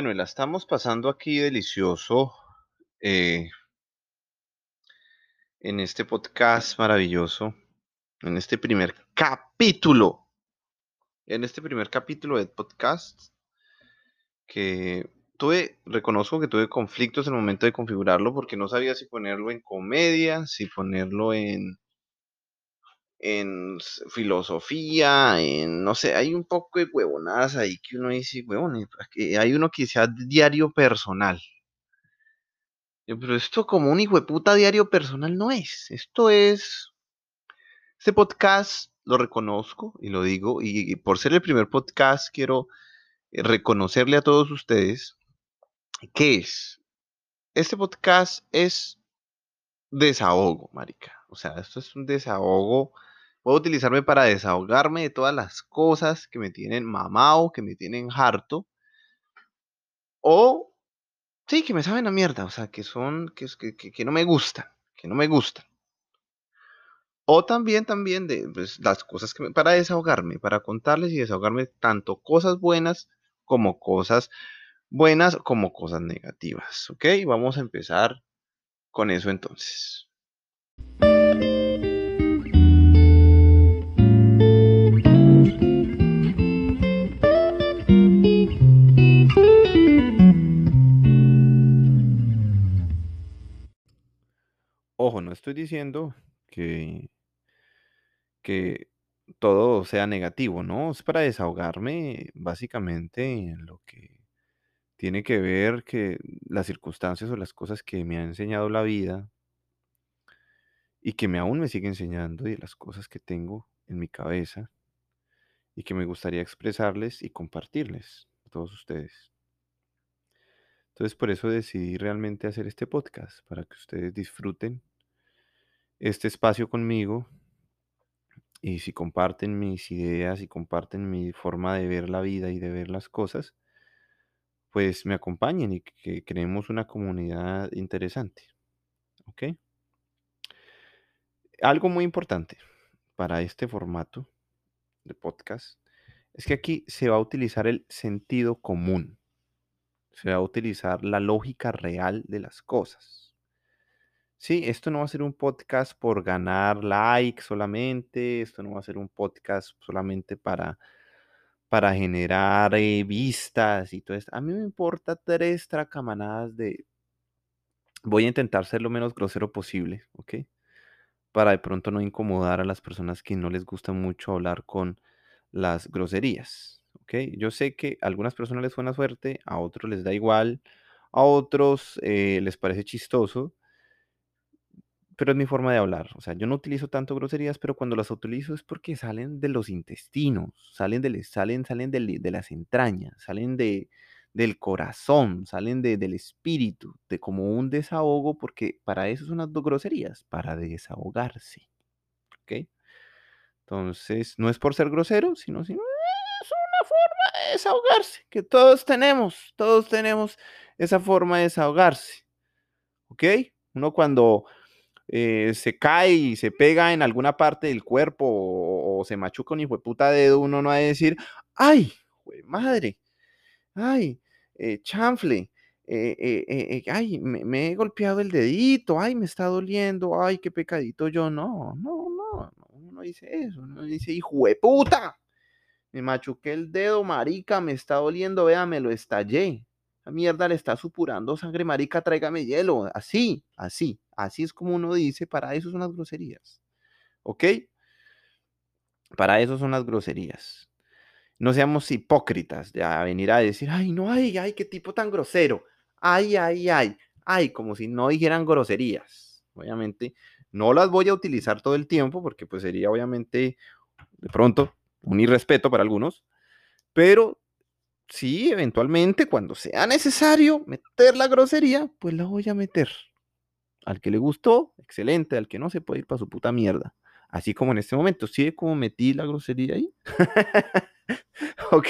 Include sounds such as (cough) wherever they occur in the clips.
Bueno, la estamos pasando aquí delicioso eh, en este podcast maravilloso, en este primer capítulo, en este primer capítulo de podcast que tuve, reconozco que tuve conflictos en el momento de configurarlo porque no sabía si ponerlo en comedia, si ponerlo en en filosofía, en, no sé, hay un poco de huevonadas ahí que uno dice, huevón, hay uno que sea diario personal. Pero esto como un hijo de puta diario personal no es. Esto es... Este podcast lo reconozco y lo digo, y, por ser el primer podcast quiero eh, reconocerle a todos ustedes que es. Este podcast es desahogo, marica. O sea, esto es un desahogo Puedo utilizarme para desahogarme de todas las cosas que me tienen mamado, que me tienen harto. O, sí, que me saben a mierda. O sea, que son, que, que, que no me gustan. Que no me gustan. O también, también de pues, las cosas que me, para desahogarme, para contarles y desahogarme tanto cosas buenas como cosas buenas como cosas negativas. ¿Ok? Vamos a empezar con eso entonces. Ojo, no estoy diciendo que, que todo sea negativo, ¿no? Es para desahogarme básicamente en lo que tiene que ver que las circunstancias o las cosas que me ha enseñado la vida y que me aún me sigue enseñando y las cosas que tengo en mi cabeza y que me gustaría expresarles y compartirles a todos ustedes. Entonces por eso decidí realmente hacer este podcast, para que ustedes disfruten este espacio conmigo y si comparten mis ideas y comparten mi forma de ver la vida y de ver las cosas, pues me acompañen y que creemos una comunidad interesante. ¿Ok? Algo muy importante para este formato de podcast es que aquí se va a utilizar el sentido común, se va a utilizar la lógica real de las cosas. Sí, esto no va a ser un podcast por ganar likes solamente, esto no va a ser un podcast solamente para, para generar eh, vistas y todo esto. A mí me importa tres tracamanadas de... Voy a intentar ser lo menos grosero posible, ¿ok? Para de pronto no incomodar a las personas que no les gusta mucho hablar con las groserías, ¿ok? Yo sé que a algunas personas les suena suerte, a otros les da igual, a otros eh, les parece chistoso pero es mi forma de hablar. O sea, yo no utilizo tanto groserías, pero cuando las utilizo es porque salen de los intestinos, salen de, salen, salen de, las entrañas, salen de, del corazón, salen del espíritu, de como un desahogo, porque para eso son las dos groserías, para desahogarse. ¿Ok? Entonces, no es por ser grosero, sino, sino es una forma de desahogarse, que todos tenemos, todos tenemos esa forma de desahogarse. ¿Ok? Uno cuando eh, se cae y se pega en alguna parte del cuerpo o, se machuca un hijo de puta dedo, uno no va a decir, ay, madre, ay, eh, chanfle, eh, ay, me, he golpeado el dedito, ay, me está doliendo, ay, qué pecadito yo, no, no, no, uno no dice eso, uno dice, hijo de puta, me machuqué el dedo, marica, me está doliendo, vea, me lo estallé, mierda le está supurando sangre, marica, tráigame hielo, así, así, Así es como uno dice, para eso son las groserías. ¿Ok? Para eso son las groserías. No seamos hipócritas de venir a decir, ay, no, ay, ay, qué tipo tan grosero. Ay, ay, ay, ay, como si no dijeran groserías. Obviamente, no las voy a utilizar todo el tiempo porque pues sería obviamente de pronto un irrespeto para algunos, pero sí, eventualmente cuando sea necesario meter la grosería, pues la voy a meter. Al que le gustó, excelente. Al que no, se puede ir para su puta mierda. Así como en este momento. ¿Sí como metí la grosería ahí? (laughs) ok.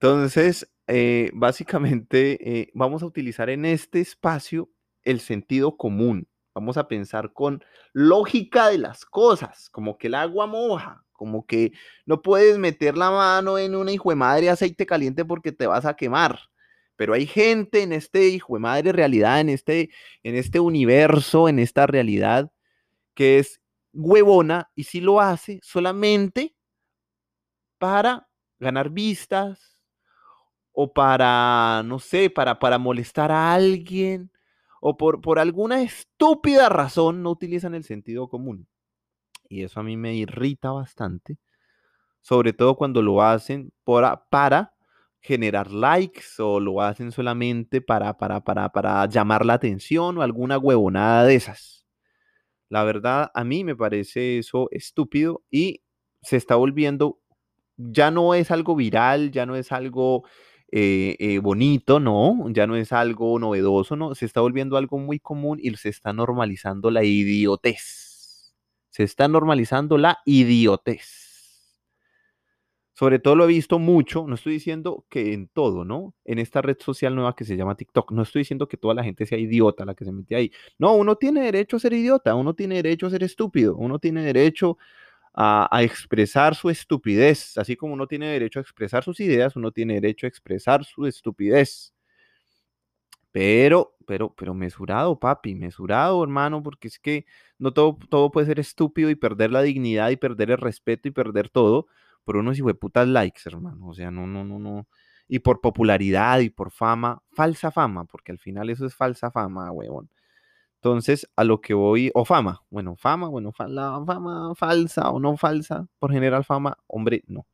Entonces, eh, básicamente, eh, vamos a utilizar en este espacio el sentido común. Vamos a pensar con lógica de las cosas, como que el agua moja, como que no puedes meter la mano en una hijo de madre aceite caliente porque te vas a quemar. Pero hay gente en este hijo de madre realidad, en este, en este universo, en esta realidad, que es huevona y si lo hace solamente para ganar vistas o para, no sé, para, para molestar a alguien o por, por alguna estúpida razón no utilizan el sentido común. Y eso a mí me irrita bastante, sobre todo cuando lo hacen para generar likes o lo hacen solamente para, para, para, para llamar la atención o alguna huevonada de esas. La verdad, a mí me parece eso estúpido y se está volviendo, ya no es algo viral, ya no es algo eh, eh, bonito, no, ya no es algo novedoso, no, se está volviendo algo muy común y se está normalizando la idiotez. Se está normalizando la idiotez. Sobre todo lo he visto mucho, no estoy diciendo que en todo, ¿no? En esta red social nueva que se llama TikTok, no estoy diciendo que toda la gente sea idiota la que se mete ahí. No, uno tiene derecho a ser idiota, uno tiene derecho a ser estúpido, uno tiene derecho a, expresar su estupidez, así como uno tiene derecho a expresar sus ideas, uno tiene derecho a expresar su estupidez. Pero, pero, pero mesurado, papi, mesurado, hermano, porque es que no todo, todo puede ser estúpido y perder la dignidad y perder el respeto y perder todo por unos putas likes, hermano. O sea, no, no, no, no. Y por popularidad y por fama, falsa fama, porque al final eso es falsa fama, huevón. Entonces, a lo que voy, o fama, bueno, fama, bueno, la fama falsa o no falsa, por general fama, hombre, no.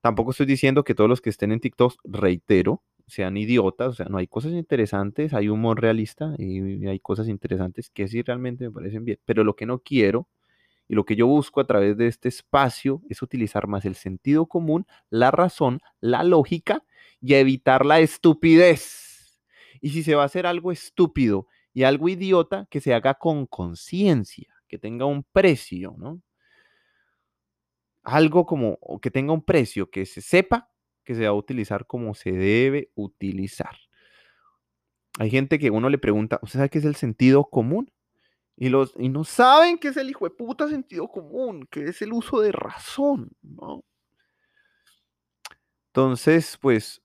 Tampoco estoy diciendo que todos los que estén en TikTok, reitero, sean idiotas, o sea, no hay cosas interesantes, hay humor realista y hay cosas interesantes que sí realmente me parecen bien, pero lo que no quiero y lo que yo busco a través de este espacio es utilizar más el sentido común, la razón, la lógica y evitar la estupidez. Y si se va a hacer algo estúpido y algo idiota, que se haga con conciencia, que tenga un precio, ¿no? Algo como que tenga un precio, que se sepa que se va a utilizar como se debe utilizar. Hay gente que uno le pregunta, ¿usted sabe qué es el sentido común? Y, los, y no saben qué es el hijo de puta sentido común, que es el uso de razón, ¿no? Entonces, pues,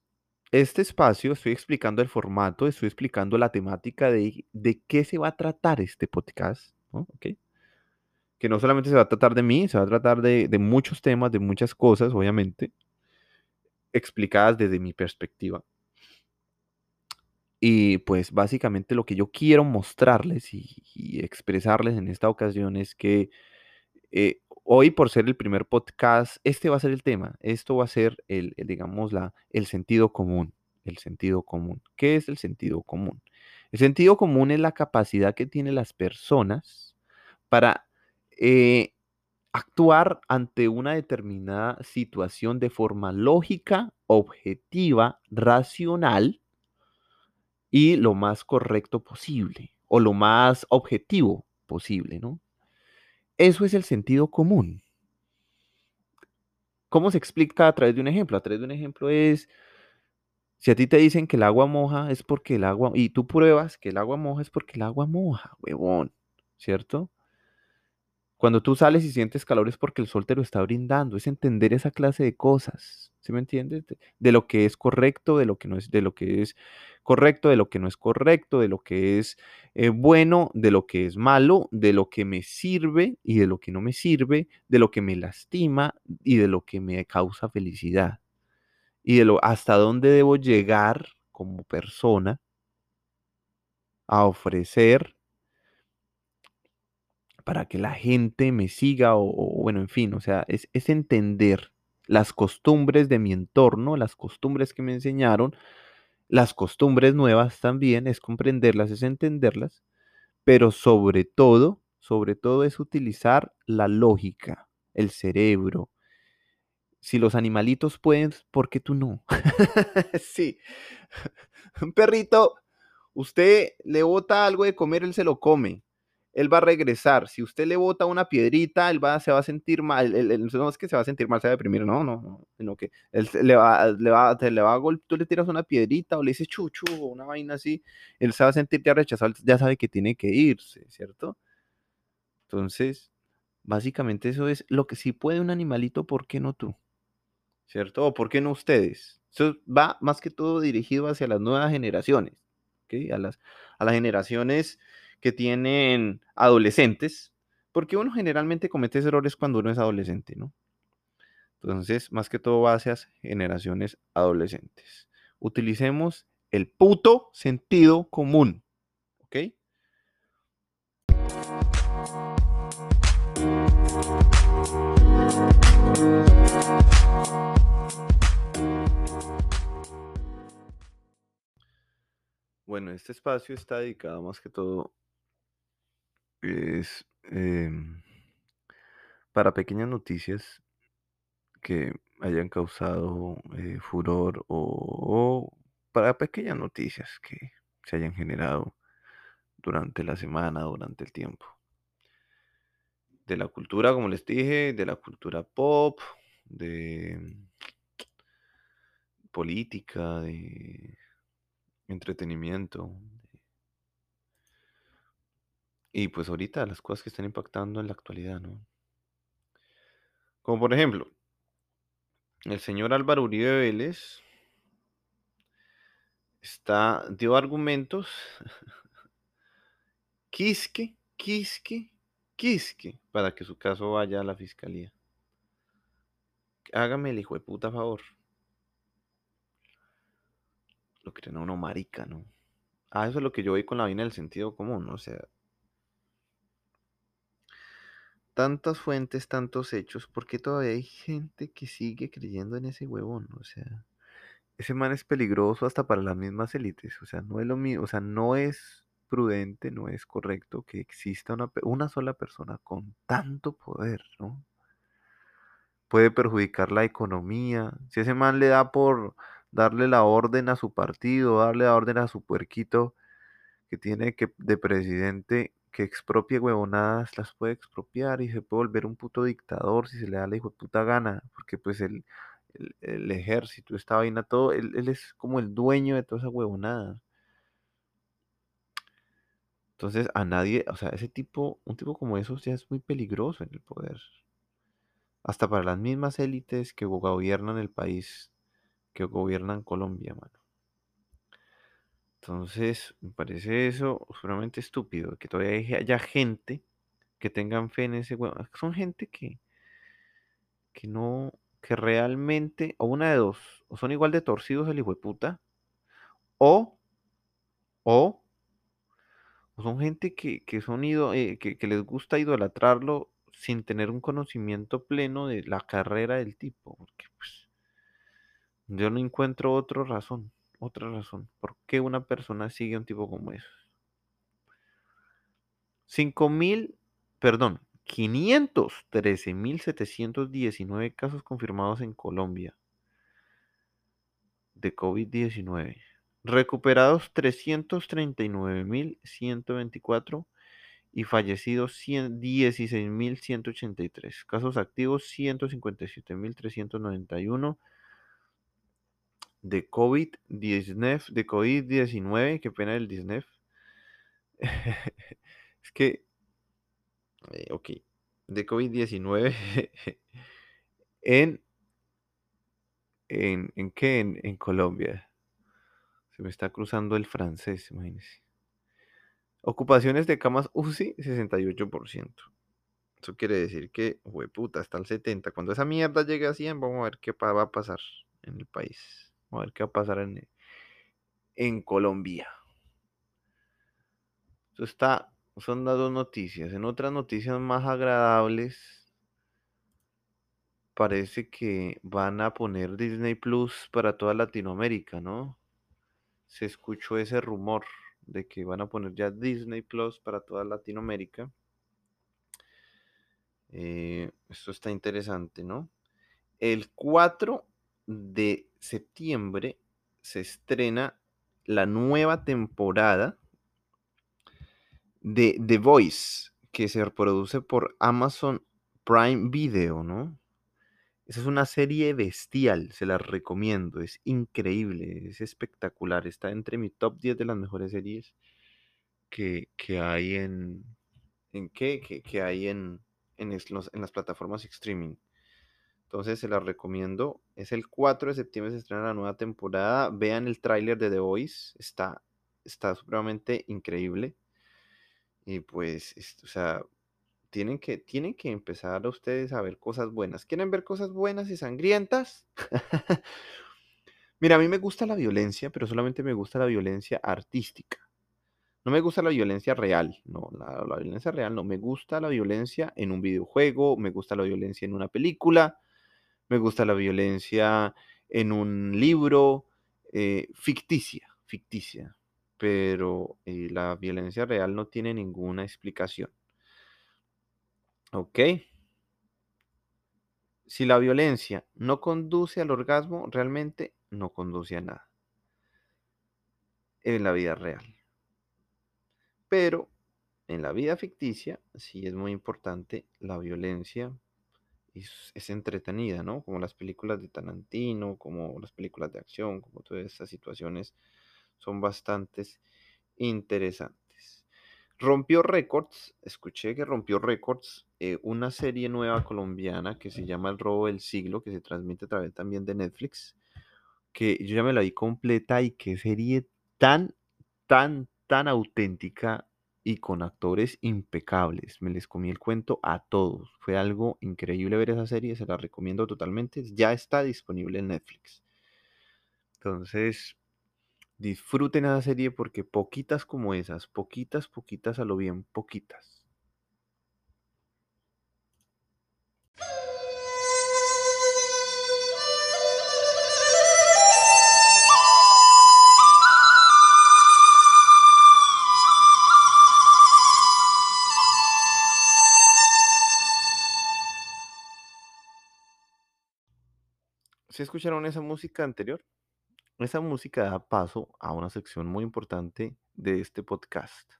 este espacio, estoy explicando el formato, estoy explicando la temática de, de qué se va a tratar este podcast, ¿no? Que no solamente se va a tratar de mí, se va a tratar de, de muchos temas, de muchas cosas, obviamente, explicadas desde mi perspectiva. Y pues básicamente lo que yo quiero mostrarles y, expresarles en esta ocasión es que eh, hoy por ser el primer podcast, este va a ser el tema, esto va a ser el, digamos, la, el sentido común, el sentido común. ¿Qué es el sentido común? El sentido común es la capacidad que tienen las personas para eh, actuar ante una determinada situación de forma lógica, objetiva, racional, y lo más correcto posible o lo más objetivo posible, ¿no? Eso es el sentido común. ¿Cómo se explica a través de un ejemplo? A través de un ejemplo es, si a ti te dicen que el agua moja es porque el agua, y tú pruebas que el agua moja es porque el agua moja, huevón, ¿cierto? Cuando tú sales y sientes calor es porque el sol te lo está brindando, es entender esa clase de cosas, ¿sí me entiendes? De, lo que es correcto, de lo que no es, de lo que es correcto, de lo que no es correcto, de lo que es eh, bueno, de lo que es malo, de lo que me sirve y de lo que no me sirve, de lo que me lastima y de lo que me causa felicidad. Y de lo hasta dónde debo llegar como persona a ofrecer para que la gente me siga o, bueno, en fin, o sea, es, es entender las costumbres de mi entorno, las costumbres que me enseñaron, las costumbres nuevas también, es comprenderlas, es entenderlas, pero sobre todo, sobre todo es utilizar la lógica, el cerebro. Si los animalitos pueden, ¿por qué tú no? (laughs) sí. (laughs) Un perrito, usted le bota algo de comer, él se lo come él va a regresar. Si usted le bota una piedrita, él va, se va a sentir mal. no es que se va a sentir mal, se va a deprimir, no, no, no, sino que él le va, le va, le va a tú le tiras una piedrita o le dices chuchu o una vaina así, él se va a sentir ya rechazado, ya sabe que tiene que irse, ¿cierto? Entonces, básicamente eso es lo que sí puede un animalito, ¿por qué no tú? ¿Cierto? ¿O por qué no ustedes? Eso va más que todo dirigido hacia las nuevas generaciones, ¿ok? A las, a las generaciones que tienen adolescentes, porque uno generalmente comete errores cuando uno es adolescente, ¿no? Entonces, más que todo va hacia generaciones adolescentes. Utilicemos el puto sentido común, ¿ok? Bueno, este espacio está dedicado más que todo es em, para pequeñas noticias que hayan causado eh, furor o, o para pequeñas noticias que se hayan generado durante la semana, durante el tiempo. De la cultura, como les dije, de la cultura pop, de política, de entretenimiento. Y pues ahorita las cosas que están impactando en la actualidad, ¿no? Como por ejemplo, el señor Álvaro Uribe Vélez está, dio argumentos, (laughs) quisque, quisque, quisque, para que su caso vaya a la fiscalía. Hágame el hijo de puta favor. Lo creen a uno marica, ¿no? Ah, eso es lo que yo vi con la vaina del sentido común, o sea, tantas fuentes, tantos hechos, ¿por qué todavía hay gente que sigue creyendo en ese huevón? O sea, ese man es peligroso hasta para las mismas élites, o sea, no es lo mismo, o sea, no es prudente, no es correcto que exista una, una sola persona con tanto poder, ¿no? Puede perjudicar la economía. Si ese man le da por darle la orden a su partido, darle la orden a su puerquito que tiene que de presidente que expropie huevonadas, las puede expropiar y se puede volver un puto dictador si se le da la hijo puta gana, porque pues el, el, el ejército, esta vaina, todo, él, él es como el dueño de toda esa huevonada. Entonces a nadie, o sea, ese tipo, un tipo como esos ya es muy peligroso en el poder. Hasta para las mismas élites que gobiernan el país, que gobiernan Colombia, mano. Entonces, me parece eso sumamente estúpido, que todavía hay- haya gente que tengan fe en ese huevo. Son gente que, que no, que realmente, o una de dos, o son igual de torcidos el hijo de puta, o, o, o son gente que, que son ido, eh, que, que les gusta idolatrarlo sin tener un conocimiento pleno de la carrera del tipo, porque pues yo no encuentro otra razón, otra razón, por qué una persona sigue a un tipo como eso. 5.000, perdón, 513.719 casos confirmados en Colombia de COVID-19. Recuperados 339.124 y fallecidos 100 16.183. Casos activos 157.391 de COVID-19, de COVID-19, qué pena el 19. (laughs) es que, eh, ok, de COVID-19 (laughs) en, en, ¿en qué? En, en Colombia. Se me está cruzando el francés, imagínense. Ocupaciones de camas UCI, 68%. Eso quiere decir que, puta, está al 70. Cuando esa mierda llegue a 100, vamos a ver qué va a pasar en el país. A ver qué va a pasar en, en Colombia. Eso está, son las dos noticias. En otras noticias más agradables, parece que van a poner Disney Plus para toda Latinoamérica, ¿no? Se escuchó ese rumor de que van a poner ya Disney Plus para toda Latinoamérica. Eh, esto está interesante, ¿no? El 4 de septiembre se estrena la nueva temporada de The Voice, que se reproduce por Amazon Prime Video, ¿no? Esa es una serie bestial, se la recomiendo, es increíble, es espectacular, está entre mi top 10 de las mejores series que, que hay en... ¿En qué? Que, que hay en, en, los- en las plataformas streaming. Entonces se las recomiendo. Es el 4 de septiembre se estrena la nueva temporada. Vean el tráiler de The Voice. Está, está supremamente increíble. Y pues, es- o sea, tienen que, tienen que empezar ustedes a ver cosas buenas. ¿Quieren ver cosas buenas y sangrientas? (laughs) Mira, a mí me gusta la violencia, pero solamente me gusta la violencia artística. No me gusta la violencia real, no, la violencia real no. Me gusta la violencia en un videojuego, me gusta la violencia en una película, me gusta la violencia en un libro, eh, ficticia, ficticia. Pero eh, la violencia real no tiene ninguna explicación. ¿Ok? Si la violencia no conduce al orgasmo, realmente no conduce a nada en la vida real. Pero en la vida ficticia sí es muy importante la violencia es entretenida, ¿no? Como las películas de Tarantino, como las películas de acción, como todas estas situaciones son bastantes interesantes. Rompió récords, escuché que rompió récords eh, una serie nueva colombiana que se llama El robo del siglo, que se transmite a través también de Netflix, que yo ya me la vi completa y qué serie tan, tan, tan auténtica y con actores impecables. Me les comí el cuento a todos. Fue algo increíble ver esa serie, se la recomiendo totalmente. Ya está disponible en Netflix. Entonces, disfruten esa serie porque poquitas como esas, poquitas, poquitas a lo bien, poquitas. ¿Se escucharon esa música anterior? Esa música da paso a una sección muy importante de este podcast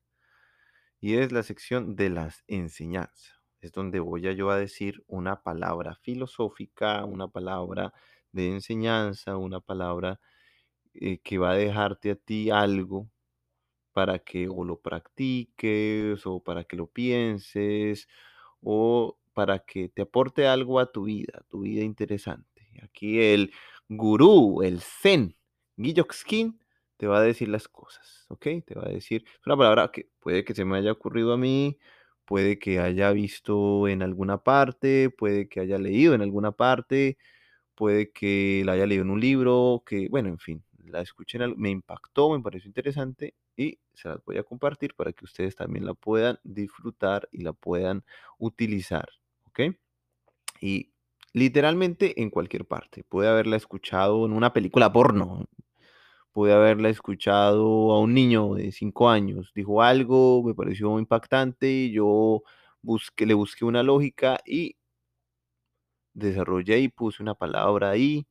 y es la sección de las enseñanzas. Es donde voy yo a decir una palabra filosófica, una palabra de enseñanza, una palabra eh, que va a dejarte a ti algo para que o lo practiques o para que lo pienses o para que te aporte algo a tu vida, tu vida interesante. Aquí el gurú, el zen, Skin, te va a decir las cosas, ¿ok? Te va a decir, una palabra que puede que se me haya ocurrido a mí, puede que haya visto en alguna parte, puede que haya leído en alguna parte, puede que la haya leído en un libro, que, bueno, en fin, la escuché, en me impactó, me pareció interesante y se las voy a compartir para que ustedes también la puedan disfrutar y la puedan utilizar, ¿ok? Y literalmente en cualquier parte. Puede haberla escuchado en una película porno, pude haberla escuchado a un niño de 5 años, dijo algo, me pareció impactante, yo busqué, le busqué una lógica y desarrollé y puse una palabra ahí,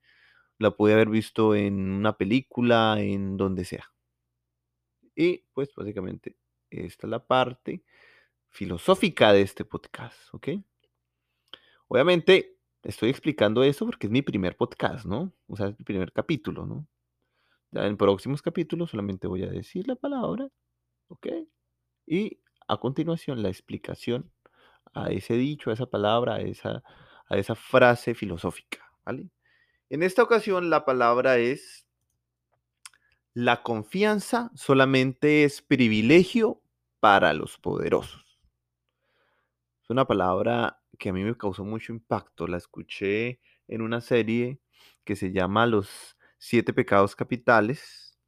la pude haber visto en una película, en donde sea. Y pues básicamente esta es la parte filosófica de este podcast, ¿ok? Obviamente estoy explicando eso porque es mi primer podcast, ¿no? O sea, es mi primer capítulo, ¿no? Ya en próximos capítulos solamente voy a decir la palabra, ¿ok? Y a continuación la explicación a ese dicho, a esa palabra, a esa, a esa frase filosófica, ¿vale? En esta ocasión la palabra es la confianza solamente es privilegio para los poderosos. Es una palabra que a mí me causó mucho impacto. La escuché en una serie que se llama Los Siete Pecados Capitales.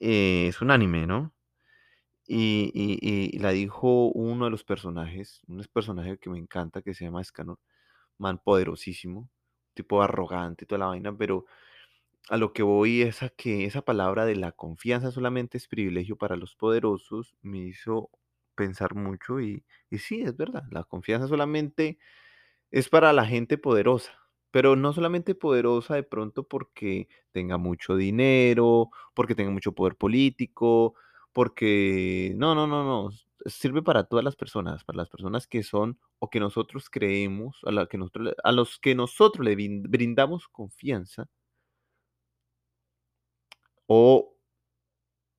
Eh, es un anime, ¿no? Y, y- la dijo uno de los personajes, un personaje que me encanta, que se llama Escanor, man poderosísimo, tipo arrogante y toda la vaina, pero a lo que voy es a que esa palabra de la confianza solamente es privilegio para los poderosos, me hizo pensar mucho y, y sí, es verdad, la confianza solamente es para la gente poderosa, pero no solamente poderosa de pronto porque tenga mucho dinero, porque tenga mucho poder político, porque no, no, no, no, sirve para todas las personas, para las personas que son o que nosotros creemos, a, la que nosotros, a los que nosotros le brin- brindamos confianza, o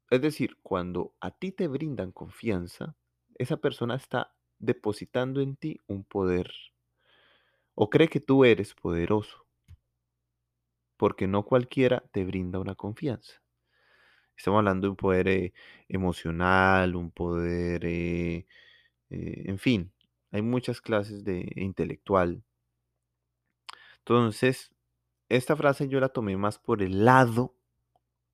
es decir, cuando a ti te brindan confianza, esa persona está depositando en ti un poder o cree que tú eres poderoso, porque no cualquiera te brinda una confianza. Estamos hablando de un poder eh, emocional, un poder, eh, eh, en fin, hay muchas clases de intelectual. Entonces, esta frase yo la tomé más por el lado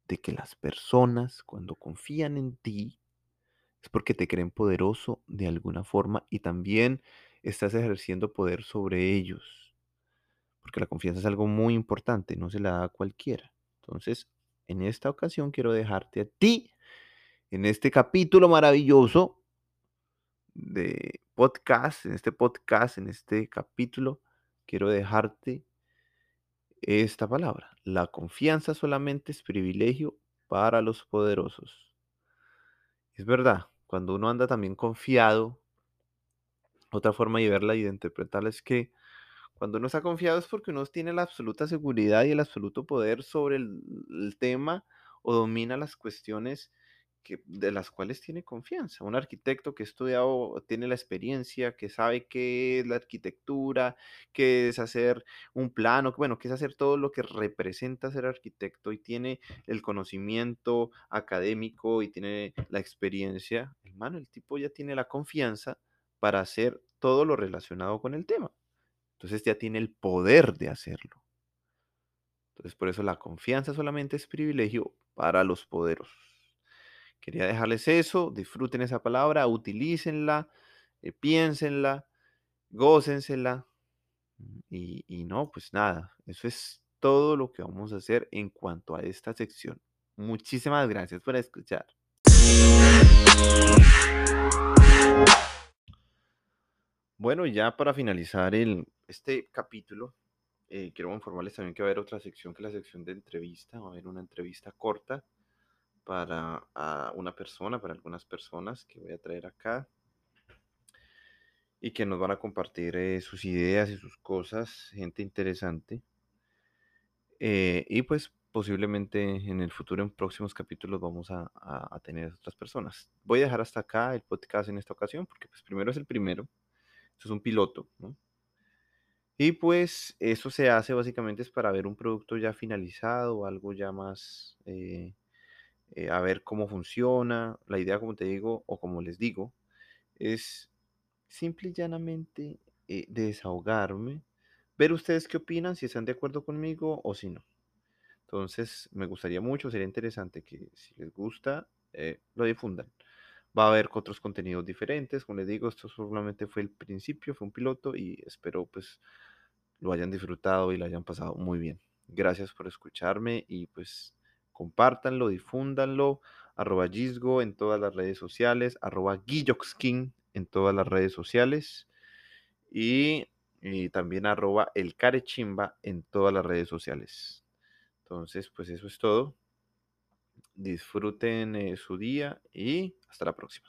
de que las personas cuando confían en ti es porque te creen poderoso de alguna forma y también estás ejerciendo poder sobre ellos. Porque la confianza es algo muy importante, no se la da a cualquiera. Entonces, en esta ocasión quiero dejarte a ti, en este capítulo maravilloso de podcast, en este podcast, en este capítulo, quiero dejarte esta palabra. La confianza solamente es privilegio para los poderosos. Es verdad, cuando uno anda también confiado, otra forma de verla y de interpretarla es que cuando uno está confiado es porque uno tiene la absoluta seguridad y el absoluto poder sobre el, el tema o domina las cuestiones que, de las cuales tiene confianza. Un arquitecto que ha estudiado, tiene la experiencia, que sabe qué es la arquitectura, qué es hacer un plano, bueno, qué es hacer todo lo que representa ser arquitecto y tiene el conocimiento académico y tiene la experiencia, hermano, el tipo ya tiene la confianza para hacer todo lo relacionado con el tema. Entonces ya tiene el poder de hacerlo. Entonces por eso la confianza solamente es privilegio para los poderosos. Quería dejarles eso, disfruten esa palabra, utilícenla, eh, piénsenla, gócensela. Y, y no, pues nada, eso es todo lo que vamos a hacer en cuanto a esta sección. Muchísimas gracias por escuchar. Bueno, ya para finalizar este capítulo, eh, quiero informarles también que va a haber otra sección que es la sección de entrevista. Va a haber una entrevista corta para a una persona, para algunas personas que voy a traer acá y que nos van a compartir eh, sus ideas y sus cosas, gente interesante. Eh, y pues posiblemente en el futuro, en próximos capítulos, vamos a, a, a, tener otras personas. Voy a dejar hasta acá el podcast en esta ocasión, porque pues primero es el primero, esto es un piloto, ¿no? Y pues eso se hace básicamente es para ver un producto ya finalizado, algo ya más eh, eh, a ver cómo funciona. La idea, como te digo, o como les digo, es simple y llanamente eh, desahogarme, ver ustedes qué opinan, si están de acuerdo conmigo o si no. Entonces, me gustaría mucho, sería interesante que si les gusta, eh, lo difundan. Va a haber otros contenidos diferentes, como les digo, esto solamente fue el principio, fue un piloto y espero pues lo hayan disfrutado y lo hayan pasado muy bien. Gracias por escucharme y pues compártanlo, difúndanlo, arroba Gisgo en todas las redes sociales, arroba Guilloxkin en todas las redes sociales y, también arroba el carechimba en todas las redes sociales. Entonces, pues eso es todo. Disfruten eh, su día y hasta la próxima.